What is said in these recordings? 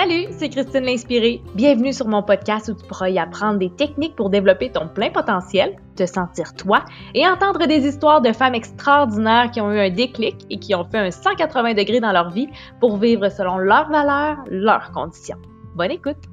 Salut, c'est Christine l'Inspirée. Bienvenue sur mon podcast où tu pourras y apprendre des techniques pour développer ton plein potentiel, te sentir toi et entendre des histoires de femmes extraordinaires qui ont eu un déclic et qui ont fait un 180 degrés dans leur vie pour vivre selon leurs valeurs, leurs conditions. Bonne écoute!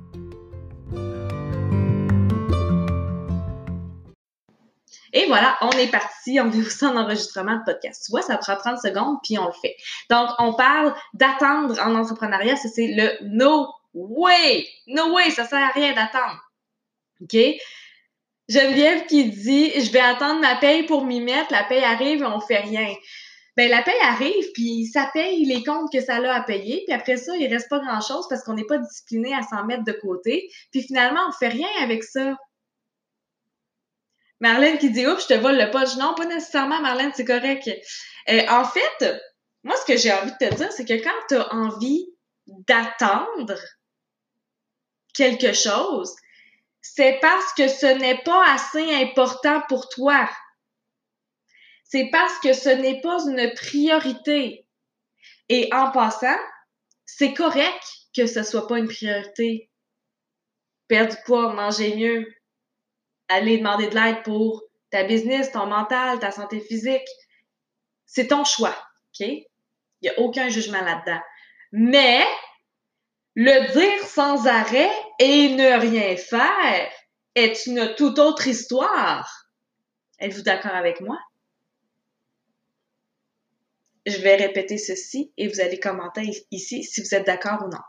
Et voilà, on est parti, on est aussi en enregistrement de podcast. Tu vois, ça prend 30 secondes, puis on le fait. Donc, on parle d'attendre en entrepreneuriat, ça c'est le no way. No way, ça sert à rien d'attendre. OK? Geneviève qui dit, je vais attendre ma paye pour m'y mettre, la paye arrive et on fait rien. Ben, la paye arrive, puis ça paye les comptes que ça a à payer, puis après ça, il reste pas grand-chose parce qu'on n'est pas discipliné à s'en mettre de côté, puis finalement, on fait rien avec ça. Marlène qui dit Oups, je te vole le poche. Non, pas nécessairement, Marlène, c'est correct. Euh, en fait, moi, ce que j'ai envie de te dire, c'est que quand tu as envie d'attendre quelque chose, c'est parce que ce n'est pas assez important pour toi. C'est parce que ce n'est pas une priorité. Et en passant, c'est correct que ce soit pas une priorité. Perdre du poids, manger mieux, aller demander de l'aide pour ta business, ton mental, ta santé physique. C'est ton choix, OK? Il n'y a aucun jugement là-dedans. Mais le dire sans arrêt et ne rien faire est une toute autre histoire. Êtes-vous d'accord avec moi? Je vais répéter ceci et vous allez commenter ici si vous êtes d'accord ou non.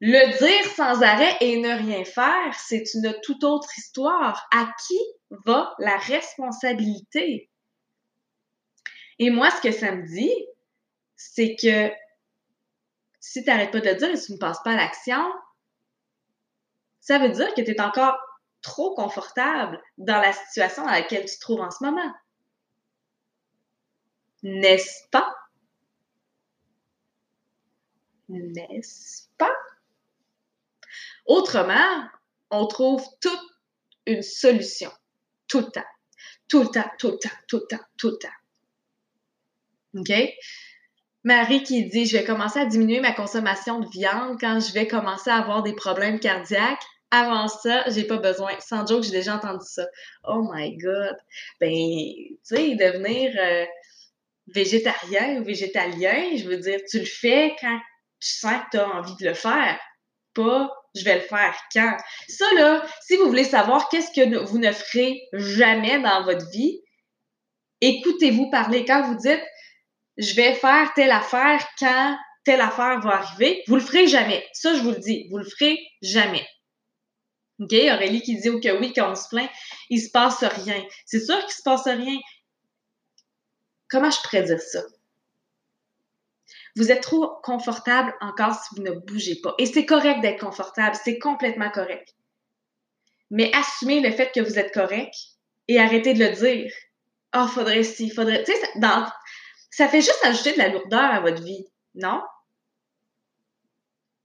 Le dire sans arrêt et ne rien faire, c'est une toute autre histoire. À qui va la responsabilité? Et moi, ce que ça me dit, c'est que si tu n'arrêtes pas de le dire et tu ne passes pas à l'action, ça veut dire que tu es encore trop confortable dans la situation dans laquelle tu te trouves en ce moment. N'est-ce pas? N'est-ce pas? Autrement, on trouve toute une solution. Tout le temps. Tout le temps, tout le temps, tout le temps, tout le temps. OK? Marie qui dit, je vais commencer à diminuer ma consommation de viande quand je vais commencer à avoir des problèmes cardiaques. Avant ça, j'ai pas besoin. Sans joke, j'ai déjà entendu ça. Oh my God. Ben, tu sais, devenir euh, végétarien ou végétalien, je veux dire, tu le fais quand tu sens que tu as envie de le faire. Pas je vais le faire quand? Ça, là, si vous voulez savoir qu'est-ce que vous ne ferez jamais dans votre vie, écoutez-vous parler. Quand vous dites, je vais faire telle affaire quand telle affaire va arriver, vous le ferez jamais. Ça, je vous le dis, vous le ferez jamais. OK? Aurélie qui dit que oui, quand on se plaint, il se passe rien. C'est sûr qu'il se passe rien. Comment je pourrais dire ça? Vous êtes trop confortable encore si vous ne bougez pas. Et c'est correct d'être confortable, c'est complètement correct. Mais assumez le fait que vous êtes correct et arrêtez de le dire. Ah, oh, faudrait si, faudrait. Tu sais, ça, ça fait juste ajouter de la lourdeur à votre vie, non?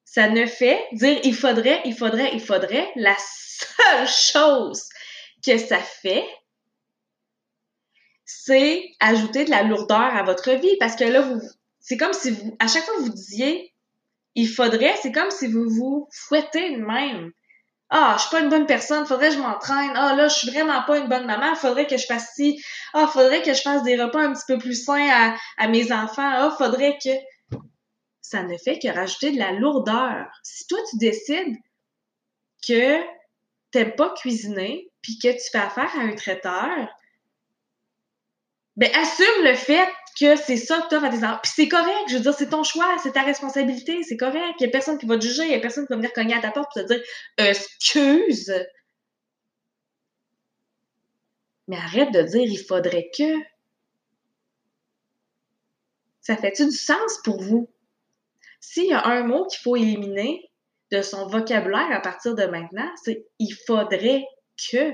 Ça ne fait dire il faudrait, il faudrait, il faudrait. La seule chose que ça fait, c'est ajouter de la lourdeur à votre vie parce que là, vous, c'est comme si vous, à chaque fois que vous disiez, il faudrait, c'est comme si vous vous fouettez de même. Ah, je suis pas une bonne personne, faudrait que je m'entraîne. Ah, là, je suis vraiment pas une bonne maman, faudrait que je fasse ci. Ah, faudrait que je fasse des repas un petit peu plus sains à, à mes enfants. Ah, faudrait que. Ça ne fait que rajouter de la lourdeur. Si toi, tu décides que t'aimes pas cuisiner, puis que tu fais affaire à un traiteur, ben assume le fait que c'est ça que tu as à tes enfants. Puis c'est correct, je veux dire, c'est ton choix, c'est ta responsabilité, c'est correct. Il n'y a personne qui va te juger, il n'y a personne qui va venir cogner à ta porte pour te dire excuse. Mais arrête de dire il faudrait que. Ça fait-tu du sens pour vous? S'il y a un mot qu'il faut éliminer de son vocabulaire à partir de maintenant, c'est il faudrait que.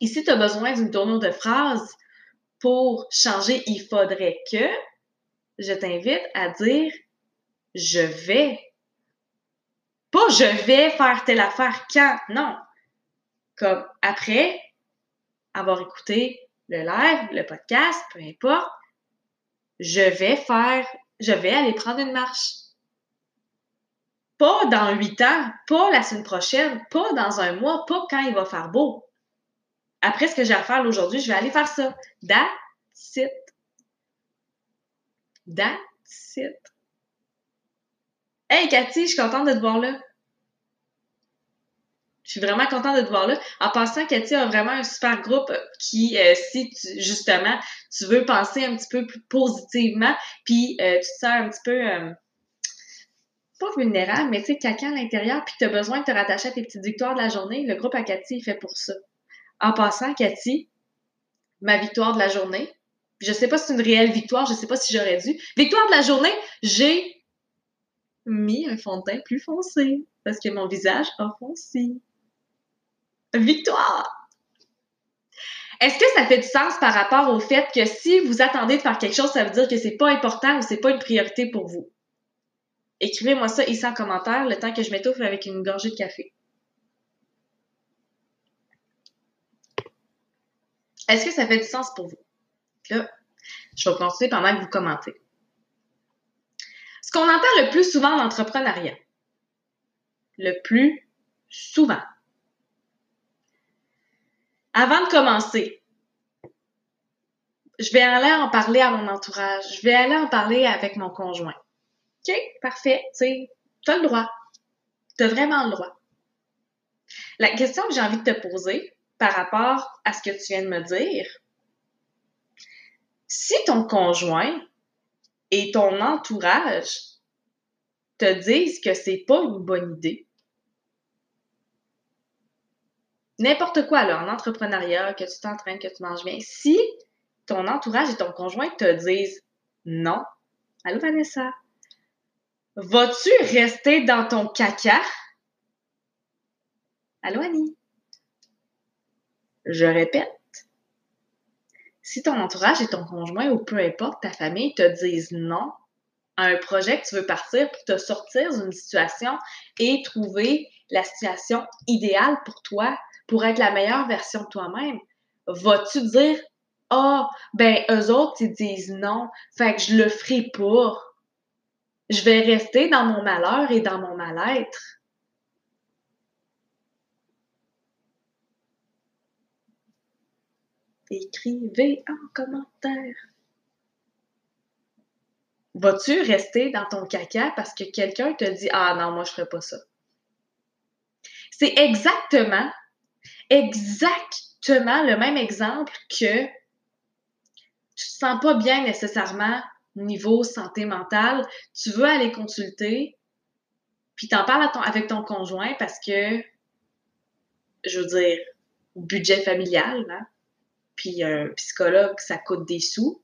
Ici, tu as besoin d'une tournure de phrase pour changer il faudrait que, je t'invite à dire je vais. Pas je vais faire telle affaire quand, non. Comme après avoir écouté le live, le podcast, peu importe, je vais faire, je vais aller prendre une marche. Pas dans huit ans, pas la semaine prochaine, pas dans un mois, pas quand il va faire beau. Après ce que j'ai à faire aujourd'hui, je vais aller faire ça. That's it. That's. Hey Cathy, je suis contente de te voir là. Je suis vraiment contente de te voir là. En passant, Cathy a vraiment un super groupe qui, euh, si tu, justement, tu veux penser un petit peu plus positivement, puis euh, tu te sens un petit peu, euh, pas vulnérable, mais tu sais, quelqu'un à l'intérieur, puis tu as besoin de te rattacher à tes petites victoires de la journée, le groupe à Cathy est fait pour ça. En passant, Cathy, ma victoire de la journée, je sais pas si c'est une réelle victoire, je sais pas si j'aurais dû. Victoire de la journée, j'ai mis un fond de teint plus foncé parce que mon visage a foncé. Victoire! Est-ce que ça fait du sens par rapport au fait que si vous attendez de faire quelque chose, ça veut dire que c'est pas important ou c'est pas une priorité pour vous? Écrivez-moi ça ici en commentaire le temps que je m'étouffe avec une gorgée de café. Est-ce que ça fait du sens pour vous? Là, je vais continuer pendant que vous commentez. Ce qu'on entend le plus souvent en entrepreneuriat, le plus souvent. Avant de commencer, je vais aller en parler à mon entourage, je vais aller en parler avec mon conjoint. OK, parfait, tu sais, tu as le droit. Tu as vraiment le droit. La question que j'ai envie de te poser par rapport à ce que tu viens de me dire, si ton conjoint et ton entourage te disent que c'est pas une bonne idée, n'importe quoi, là, en entrepreneuriat, que tu t'entraînes, que tu manges bien, si ton entourage et ton conjoint te disent non, allô Vanessa, vas-tu rester dans ton caca? Allô Annie? Je répète, si ton entourage et ton conjoint ou peu importe ta famille te disent non à un projet que tu veux partir pour te sortir d'une situation et trouver la situation idéale pour toi, pour être la meilleure version de toi-même, vas-tu dire ah, oh, ben, eux autres, ils disent non, fait que je le ferai pas. Je vais rester dans mon malheur et dans mon mal-être. Écrivez en commentaire. Vas-tu rester dans ton caca parce que quelqu'un te dit Ah non, moi je ferai pas ça? C'est exactement, exactement le même exemple que tu te sens pas bien nécessairement niveau santé mentale, tu veux aller consulter, puis t'en parles avec ton conjoint parce que, je veux dire, budget familial, hein? Puis un psychologue, ça coûte des sous.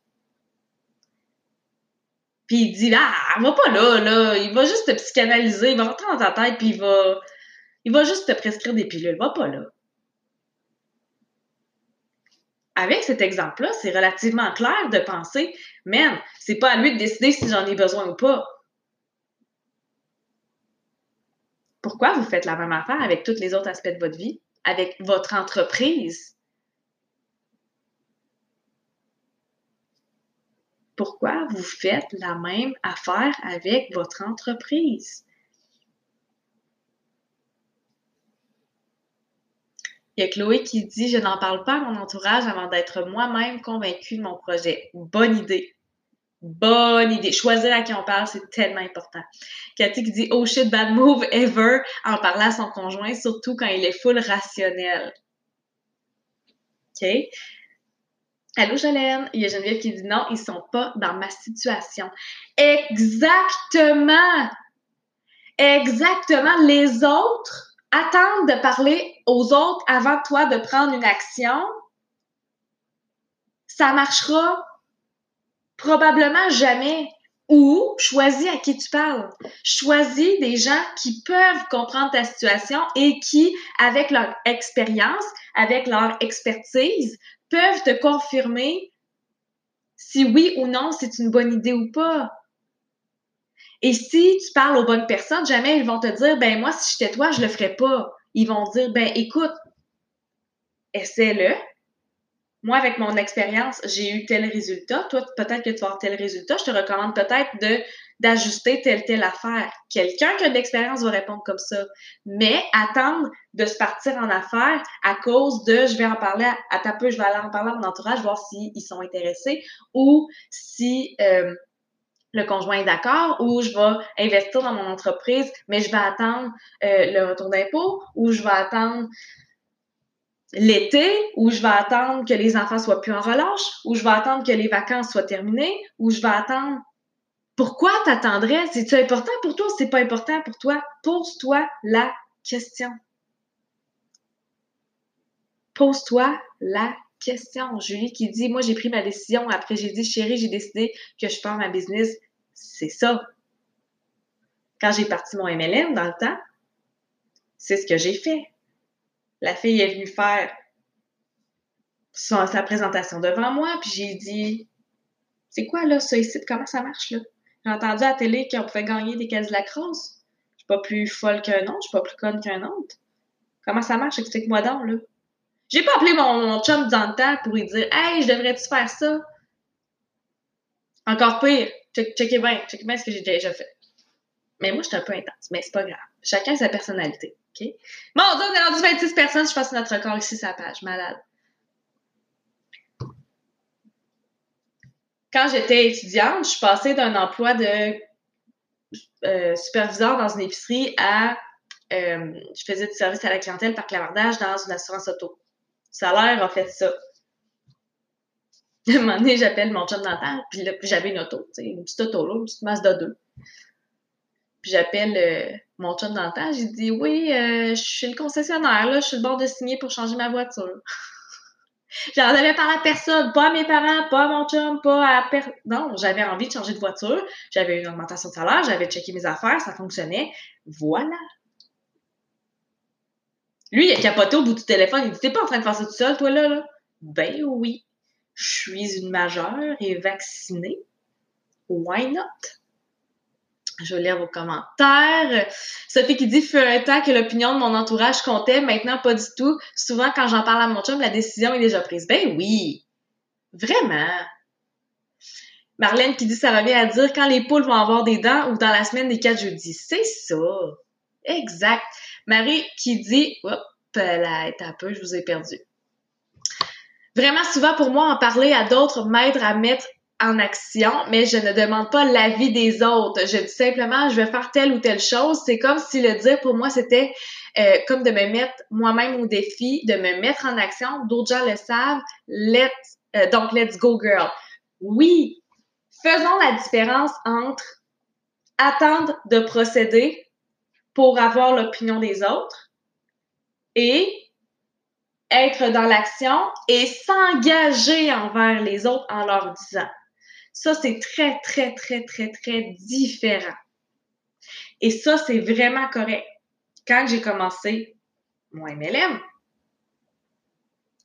Puis il dit, ah, va pas là, là, il va juste te psychanalyser, il va rentrer dans ta tête, puis il va, il va juste te prescrire des pilules, va pas là. Avec cet exemple-là, c'est relativement clair de penser, man, c'est pas à lui de décider si j'en ai besoin ou pas. Pourquoi vous faites la même affaire avec tous les autres aspects de votre vie, avec votre entreprise? Pourquoi vous faites la même affaire avec votre entreprise? Il y a Chloé qui dit Je n'en parle pas à mon entourage avant d'être moi-même convaincue de mon projet. Bonne idée. Bonne idée. Choisir à qui on parle, c'est tellement important. Cathy qui dit Oh shit, bad move ever en parlant à son conjoint, surtout quand il est full rationnel. OK? Allô Jolène, il y a Geneviève qui dit non, ils sont pas dans ma situation. Exactement! Exactement. Les autres attendent de parler aux autres avant toi de prendre une action. Ça marchera probablement jamais. Ou choisis à qui tu parles. Choisis des gens qui peuvent comprendre ta situation et qui, avec leur expérience, avec leur expertise, peuvent te confirmer si oui ou non c'est une bonne idée ou pas. Et si tu parles aux bonnes personnes, jamais ils vont te dire, ben moi, si j'étais toi, je le ferais pas. Ils vont dire, ben écoute, essaie-le, moi, avec mon expérience, j'ai eu tel résultat. Toi, peut-être que tu vas avoir tel résultat. Je te recommande peut-être de d'ajuster telle telle affaire. Quelqu'un qui a de l'expérience va répondre comme ça. Mais attendre de se partir en affaires à cause de je vais en parler à, ta peu, je vais aller en parler à mon entourage, voir s'ils sont intéressés ou si euh, le conjoint est d'accord ou je vais investir dans mon entreprise, mais je vais attendre euh, le retour d'impôt ou je vais attendre l'été ou je vais attendre que les enfants soient plus en relâche ou je vais attendre que les vacances soient terminées ou je vais attendre pourquoi t'attendrais? C'est-tu important pour toi ou c'est pas important pour toi? Pose-toi la question. Pose-toi la question. Julie qui dit, moi j'ai pris ma décision après j'ai dit, chérie, j'ai décidé que je pars ma business c'est ça. Quand j'ai parti mon MLM dans le temps, c'est ce que j'ai fait. La fille est venue faire sa présentation devant moi, puis j'ai dit C'est quoi là, ça ici? Comment ça marche là? J'ai entendu à la télé qu'on pouvait gagner des caisses de la crosse. Je suis pas plus folle qu'un autre, je suis pas plus conne qu'un autre. Comment ça marche? Explique-moi donc, là. J'ai pas appelé mon, mon, chum dans le temps pour lui dire Hey, je devrais-tu faire ça? Encore pire, checkez bien, checkez bien ce que j'ai déjà fait. Mais moi, je suis un peu intense, mais c'est pas grave. Chacun sa personnalité, OK? Bon, on est rendu 26 personnes, je passe notre record ici la page. Malade. Quand j'étais étudiante, je suis passée d'un emploi de euh, superviseur dans une épicerie à... Euh, je faisais du service à la clientèle par clavardage dans une assurance auto. Salaire a fait ça. un moment donné, j'appelle mon chum dental, puis là, j'avais une auto, une petite auto, là, une petite Mazda 2. Puis j'appelle euh, mon chum dental, j'ai dit Oui, euh, je suis une concessionnaire, là, je suis le bord de signer pour changer ma voiture. J'en avais parlé à personne, pas à mes parents, pas à mon chum, pas à personne. Non, j'avais envie de changer de voiture, j'avais une augmentation de salaire, j'avais checké mes affaires, ça fonctionnait. Voilà. Lui, il a capoté au bout du téléphone, il dit T'es pas en train de faire ça tout seul, toi, là, là? Ben oui je suis une majeure et vaccinée. Why not? Je lire vos commentaires. Sophie qui dit, fut un temps que l'opinion de mon entourage comptait, maintenant pas du tout. Souvent, quand j'en parle à mon chum, la décision est déjà prise. Ben oui! Vraiment! Marlène qui dit, ça revient à dire quand les poules vont avoir des dents ou dans la semaine des quatre jeudis. C'est ça! Exact. Marie qui dit, hop, là, un peu, je vous ai perdu vraiment souvent pour moi, en parler à d'autres m'aide à mettre en action, mais je ne demande pas l'avis des autres. Je dis simplement, je vais faire telle ou telle chose. C'est comme si le dire pour moi, c'était euh, comme de me mettre moi-même au défi, de me mettre en action. D'autres gens le savent. Let, euh, donc, let's go, girl. Oui, faisons la différence entre attendre de procéder pour avoir l'opinion des autres et être dans l'action et s'engager envers les autres en leur disant. Ça, c'est très, très, très, très, très différent. Et ça, c'est vraiment correct. Quand j'ai commencé mon MLM,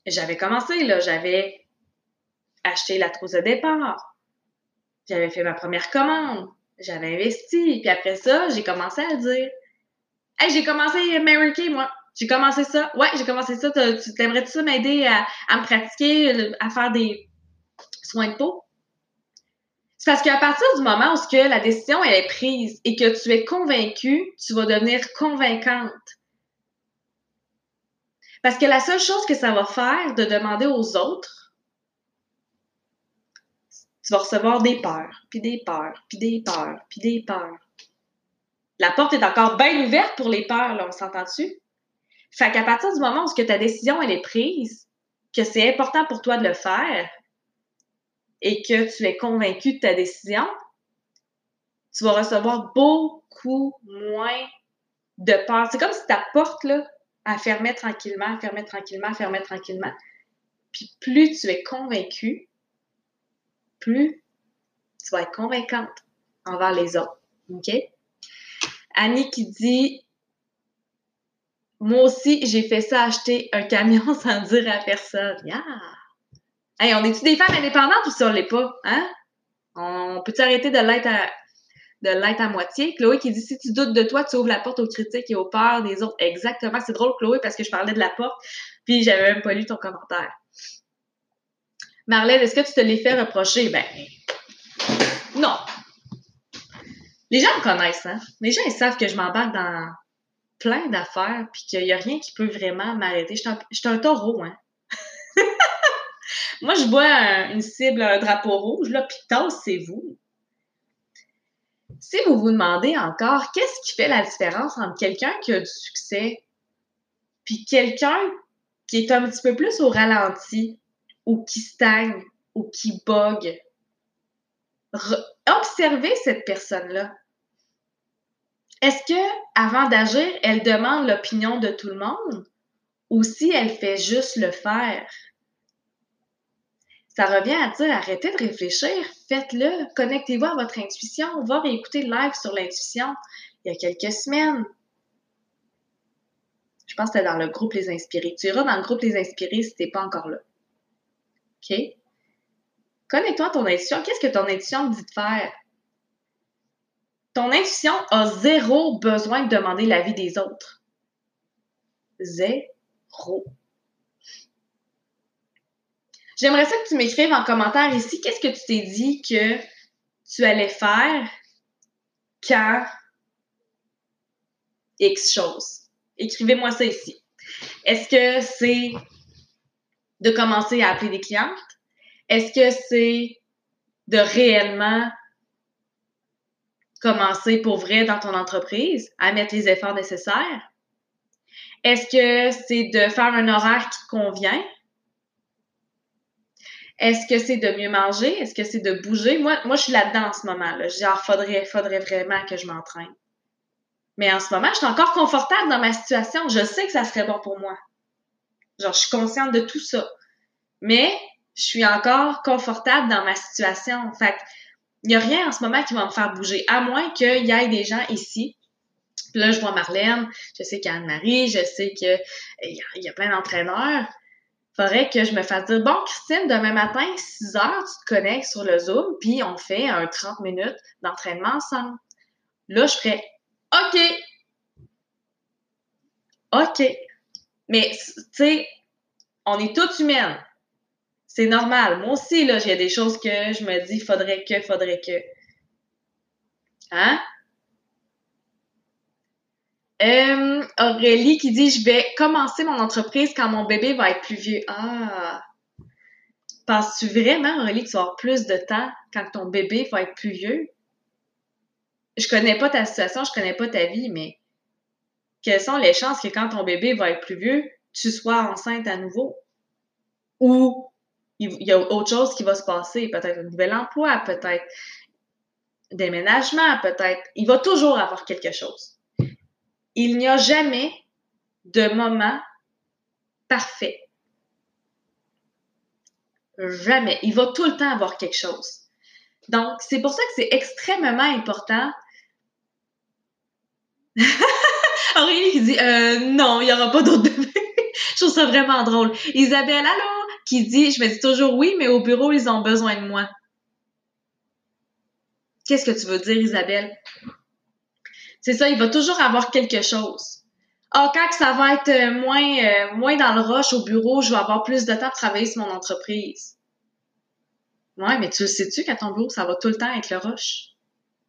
j'avais commencé, là, j'avais acheté la trousse de départ, j'avais fait ma première commande, j'avais investi, puis après ça, j'ai commencé à dire, hey, j'ai commencé Mary Kay, moi. J'ai commencé ça. Ouais, j'ai commencé ça. Tu t'aimerais-tu ça m'aider à, me pratiquer, à faire des soins de peau? C'est parce qu'à partir du moment où que la décision elle est prise et que tu es convaincu, tu vas devenir convaincante. Parce que la seule chose que ça va faire de demander aux autres, tu vas recevoir des peurs, puis des peurs, puis des peurs, puis des peurs. La porte est encore bien ouverte pour les peurs, là, on s'entend dessus? Fait qu'à partir du moment où ta décision elle est prise, que c'est important pour toi de le faire et que tu es convaincu de ta décision, tu vas recevoir beaucoup moins de peur. C'est comme si ta porte, là, elle fermait tranquillement, elle fermait tranquillement, elle fermait tranquillement. Puis plus tu es convaincu, plus tu vas être convaincante envers les autres. OK? Annie qui dit moi aussi, j'ai fait ça acheter un camion sans dire à personne. Yeah! Hey, on est-tu des femmes indépendantes ou ça, on l'est pas? Hein? On peut-tu arrêter de l'être à, de l'être à moitié? Chloé qui dit si tu doutes de toi, tu ouvres la porte aux critiques et aux peurs des autres. Exactement. C'est drôle, Chloé, parce que je parlais de la porte, puis j'avais même pas lu ton commentaire. Marlène, est-ce que tu te l'es fait reprocher? Ben, non. Les gens me connaissent, hein? Les gens, ils savent que je m'embarque dans plein d'affaires puis qu'il n'y a rien qui peut vraiment m'arrêter. Je suis un, taureau, hein? Moi, je vois une cible, un drapeau rouge, là, puis c'est vous. Si vous vous demandez encore qu'est-ce qui fait la différence entre quelqu'un qui a du succès puis quelqu'un qui est un petit peu plus au ralenti ou qui stagne ou qui bug, observez cette personne-là. Est-ce que avant d'agir, elle demande l'opinion de tout le monde ou si elle fait juste le faire? Ça revient à dire arrêtez de réfléchir, faites-le, connectez-vous à votre intuition. On va réécouter le live sur l'intuition il y a quelques semaines. Je pense que c'était dans le groupe Les Inspirés. Tu iras dans le groupe Les Inspirés si tu n'es pas encore là. OK? Connecte-toi à ton intuition. Qu'est-ce que ton intuition dit de faire? Ton intuition a zéro besoin de demander l'avis des autres. Zéro. J'aimerais ça que tu m'écrives en commentaire ici qu'est-ce que tu t'es dit que tu allais faire quand X chose? Écrivez-moi ça ici. Est-ce que c'est de commencer à appeler des clientes? Est-ce que c'est de réellement commencer pour vrai dans ton entreprise, à mettre les efforts nécessaires? Est-ce que c'est de faire un horaire qui te convient? Est-ce que c'est de mieux manger? Est-ce que c'est de bouger? Moi, moi, je suis là-dedans en ce moment. Là. Genre, faudrait, faudrait vraiment que je m'entraîne. Mais en ce moment, je suis encore confortable dans ma situation. Je sais que ça serait bon pour moi. Genre, je suis consciente de tout ça. Mais je suis encore confortable dans ma situation. Fait il n'y a rien en ce moment qui va me faire bouger, à moins qu'il y ait des gens ici. là, je vois Marlène, je sais qu'il y a Anne-Marie, je sais qu'il y, y, a plein d'entraîneurs faudrait que je me fasse dire, bon, Christine, demain matin, 6 heures, tu te connectes sur le Zoom, puis on fait un 30 minutes d'entraînement ensemble. Là, je ferais, OK. OK. Mais, tu sais, on est toutes humaines. C'est normal. Moi aussi, là, j'ai des choses que je me dis, faudrait que, faudrait que. Hein? Euh, Aurélie qui dit Je vais commencer mon entreprise quand mon bébé va être plus vieux. Ah! Penses-tu vraiment, Aurélie, que tu vas avoir plus de temps quand ton bébé va être plus vieux? Je connais pas ta situation, je connais pas ta vie, mais quelles sont les chances que quand ton bébé va être plus vieux, tu sois enceinte à nouveau? Ou il y a autre chose qui va se passer, peut-être un nouvel emploi, peut-être déménagement, peut-être. Il va toujours avoir quelque chose il n'y a jamais de moment parfait. Jamais. Il va tout le temps avoir quelque chose. Donc, c'est pour ça que c'est extrêmement important. Aurélie qui dit euh, non, il n'y aura pas d'autres bébés. je trouve ça vraiment drôle. Isabelle, allô, qui dit je me dis toujours oui, mais au bureau, ils ont besoin de moi. Qu'est-ce que tu veux dire, Isabelle? C'est ça, il va toujours avoir quelque chose. Ah, quand ça va être euh, moins, euh, moins dans le rush au bureau, je vais avoir plus de temps pour travailler sur mon entreprise. Ouais, mais tu le sais-tu qu'à ton bureau, ça va tout le temps être le rush?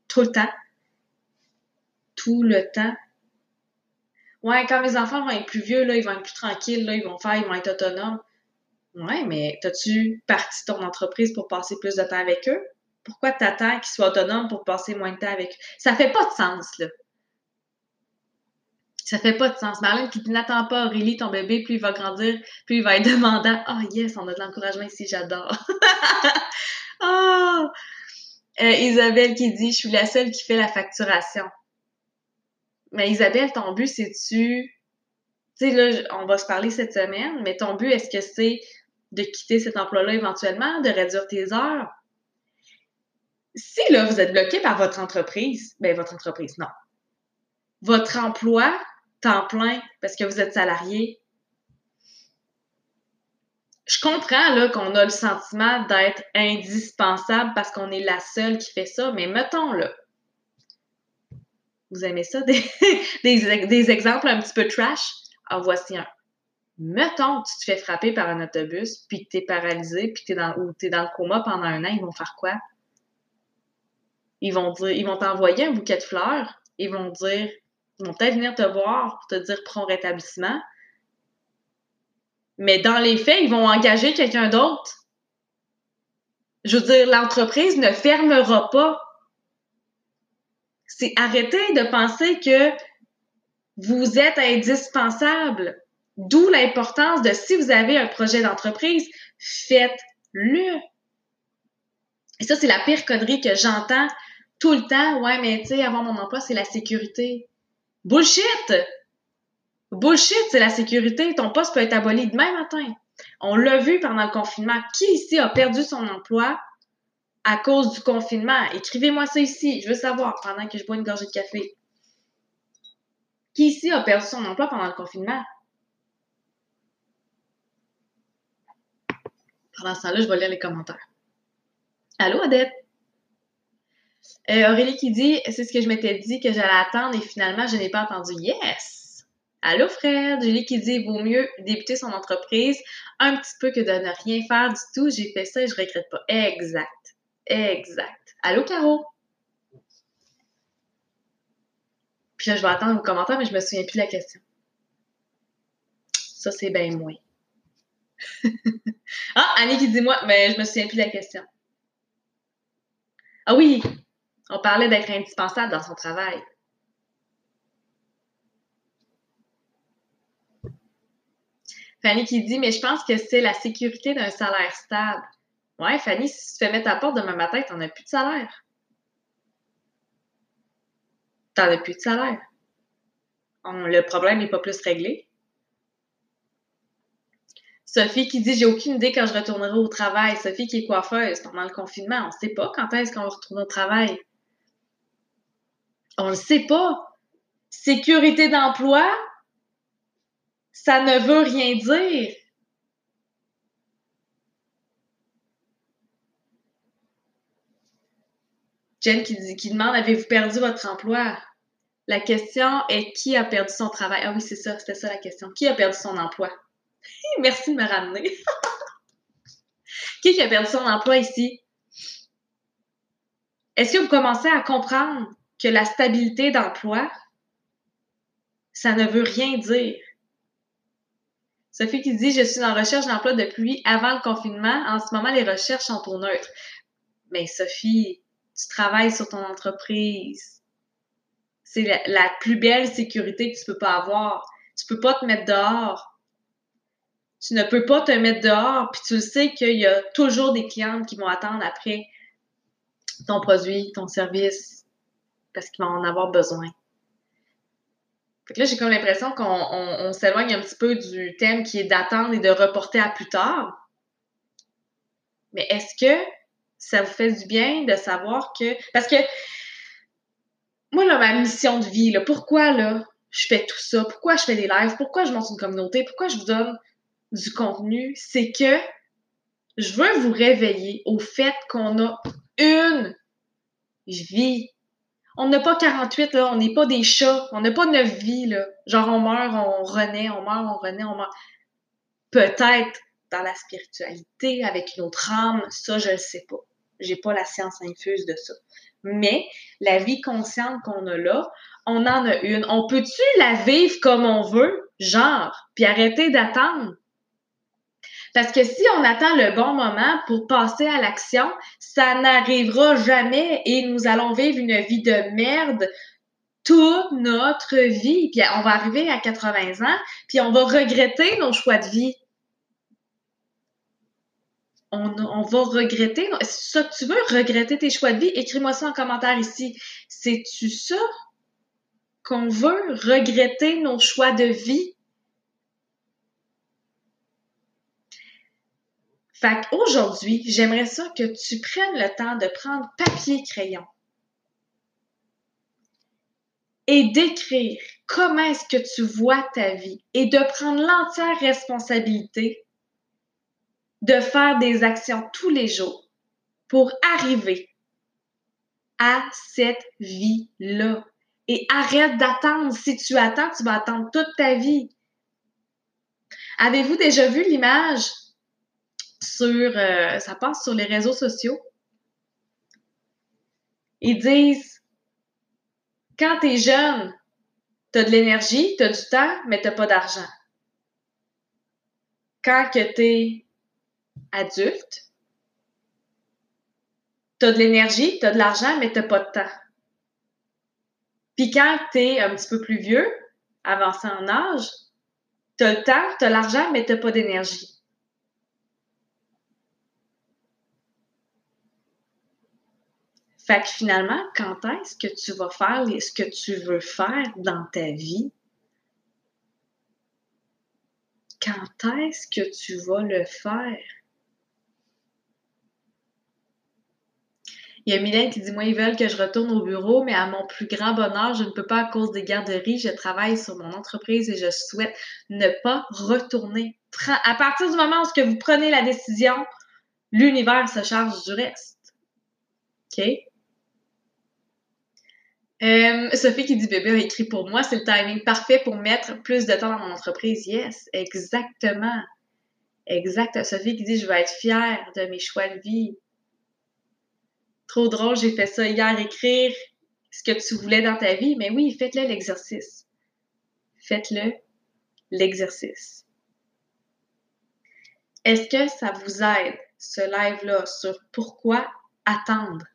Tout le temps. Tout le temps. Ouais, quand mes enfants vont être plus vieux, là, ils vont être plus tranquilles, là, ils vont faire, ils vont être autonomes. Ouais, mais t'as-tu parti ton entreprise pour passer plus de temps avec eux? Pourquoi t'attends qu'ils soient autonomes pour passer moins de temps avec eux? Ça fait pas de sens, là. Ça fait pas de sens. Marlène qui n'attend pas Aurélie, ton bébé, plus il va grandir, plus il va être demandant. Oh, yes, on a de l'encouragement ici, j'adore. oh! Isabelle qui dit Je suis la seule qui fait la facturation. Mais Isabelle, ton but, c'est-tu. Tu sais, là, on va se parler cette semaine, mais ton but, est-ce que c'est de quitter cet emploi-là éventuellement, de réduire tes heures? Si là, vous êtes bloqué par votre entreprise, ben votre entreprise, non. Votre emploi temps plein parce que vous êtes salarié. Je comprends là qu'on a le sentiment d'être indispensable parce qu'on est la seule qui fait ça, mais mettons là. Vous aimez ça? Des, exemples un petit peu trash? En voici un. mettons, tu te fais frapper par un autobus, puis que t'es paralysé, puis que t'es dans, t'es dans le coma pendant un an, ils vont faire quoi? Ils vont dire, ils vont t'envoyer un bouquet de fleurs, ils vont dire, ils vont peut-être venir te voir pour te dire prends rétablissement. Mais dans les faits, ils vont engager quelqu'un d'autre. Je veux dire, l'entreprise ne fermera pas. C'est arrêter de penser que vous êtes indispensable. D'où l'importance de si vous avez un projet d'entreprise, faites-le. Et ça, c'est la pire connerie que j'entends tout le temps. Ouais, mais tu sais, avoir mon emploi, c'est la sécurité. Bullshit! Bullshit, c'est la sécurité. Ton poste peut être aboli demain matin. On l'a vu pendant le confinement. Qui ici a perdu son emploi à cause du confinement? Écrivez-moi ça ici. Je veux savoir pendant que je bois une gorgée de café. Qui ici a perdu son emploi pendant le confinement? Pendant ce temps-là, je vais lire les commentaires. Allô, Odette? Euh, Aurélie qui dit, c'est ce que je m'étais dit que j'allais attendre et finalement, je n'ai pas entendu. Yes! Allô, Fred? Julie qui dit, vaut mieux débuter son entreprise un petit peu que de ne rien faire du tout. J'ai fait ça et je regrette pas. Exact. Exact. Allô, Caro? Puis là, je vais attendre vos commentaires, mais je me souviens plus de la question. Ça, c'est bien moins. ah, Annie qui dit moi, mais je me souviens plus de la question. Ah oui, on parlait d'être indispensable dans son travail. Fanny qui dit, mais je pense que c'est la sécurité d'un salaire stable. Ouais, Fanny, si tu te fais mettre à porte demain matin, tu n'en as plus de salaire. Tu n'en as plus de salaire. le problème n'est pas plus réglé. Sophie qui dit J'ai aucune idée quand je retournerai au travail. Sophie qui est coiffeuse pendant le confinement. On ne sait pas quand est-ce qu'on va retourner au travail. On ne le sait pas. Sécurité d'emploi, ça ne veut rien dire. Jen qui, qui demande Avez-vous perdu votre emploi? La question est qui a perdu son travail? Ah oui, c'est ça, c'était ça la question. Qui a perdu son emploi? Merci de me ramener. qui a perdu son emploi ici? Est-ce que vous commencez à comprendre que la stabilité d'emploi, ça ne veut rien dire? Sophie qui dit Je suis en recherche d'emploi depuis avant le confinement. En ce moment, les recherches sont au neutre. Mais Sophie, tu travailles sur ton entreprise. C'est la, plus belle sécurité que tu peux pas avoir. Tu peux pas te mettre dehors. Tu ne peux pas te mettre dehors, puis tu le sais qu'il y a toujours des clientes qui vont attendre après ton produit, ton service, parce qu'ils vont en avoir besoin. Fait que là, j'ai comme l'impression qu'on s'éloigne un petit peu du thème qui est d'attendre et de reporter à plus tard. Mais est-ce que ça vous fait du bien de savoir que. Parce que moi, là, ma mission de vie, là, pourquoi là, je fais tout ça? Pourquoi je fais des lives? Pourquoi je monte une communauté? Pourquoi je vous donne du contenu? C'est que je veux vous réveiller au fait qu'on a une vie on n'a pas 48, là, on n'est pas des chats, on n'a pas neuf vies, là. Genre, on meurt, on renaît, on meurt, on renaît, on meurt. Peut-être dans la spiritualité, avec une autre âme, ça, je ne sais pas. J'ai pas la science infuse de ça. Mais la vie consciente qu'on a là, on en a une. On peut-tu la vivre comme on veut, genre, puis arrêter d'attendre? Parce que si on attend le bon moment pour passer à l'action, ça n'arrivera jamais et nous allons vivre une vie de merde toute notre vie. Puis on va arriver à 80 ans, puis on va regretter nos choix de vie. On, va regretter. Ça que tu veux, regretter tes choix de vie? Écris-moi ça en commentaire ici. C'est-tu ça qu'on veut, regretter nos choix de vie? Fait qu'aujourd'hui, j'aimerais ça que tu prennes le temps de prendre papier crayon et d'écrire comment est-ce que tu vois ta vie et de prendre l'entière responsabilité de faire des actions tous les jours pour arriver à cette vie-là. Et arrête d'attendre. Si tu attends, tu vas attendre toute ta vie. Avez-vous déjà vu l'image? Sur, euh, ça passe sur les réseaux sociaux? Ils disent, quand tu es jeune, tu as de l'énergie, tu as du temps, mais tu pas d'argent. Quand tu es adulte, tu as de l'énergie, tu as de l'argent, mais tu pas de temps. Puis quand tu es un petit peu plus vieux, avancé en âge, tu as le temps, tu as l'argent, mais tu pas d'énergie. Fait que finalement, quand est-ce que tu vas faire ce que tu veux faire dans ta vie? Quand est-ce que tu vas le faire? Il y a Mylène qui dit Moi, ils veulent que je retourne au bureau, mais à mon plus grand bonheur, je ne peux pas à cause des garderies. Je travaille sur mon entreprise et je souhaite ne pas retourner. À partir du moment où vous prenez la décision, l'univers se charge du reste. OK? Euh, Sophie qui dit bébé a écrit pour moi, c'est le timing parfait pour mettre plus de temps dans mon entreprise. Yes, exactement. Exact. Sophie qui dit je vais être fière de mes choix de vie. Trop drôle, j'ai fait ça hier, écrire ce que tu voulais dans ta vie. Mais oui, faites-le l'exercice. Faites-le l'exercice. Est-ce que ça vous aide, ce live-là, sur pourquoi attendre?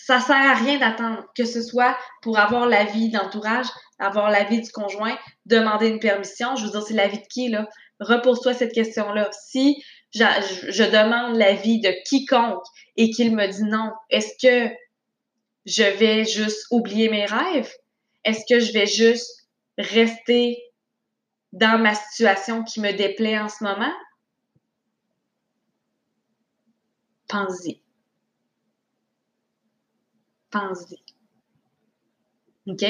Ça sert à rien d'attendre, que ce soit pour avoir l'avis d'entourage, avoir l'avis du conjoint, demander une permission. Je veux dire, c'est l'avis de qui, là? Repose-toi cette question-là. Si je, je demande l'avis de quiconque et qu'il me dit non, est-ce que je vais juste oublier mes rêves? Est-ce que je vais juste rester dans ma situation qui me déplaît en ce moment? Pense-y. Pense-y. OK?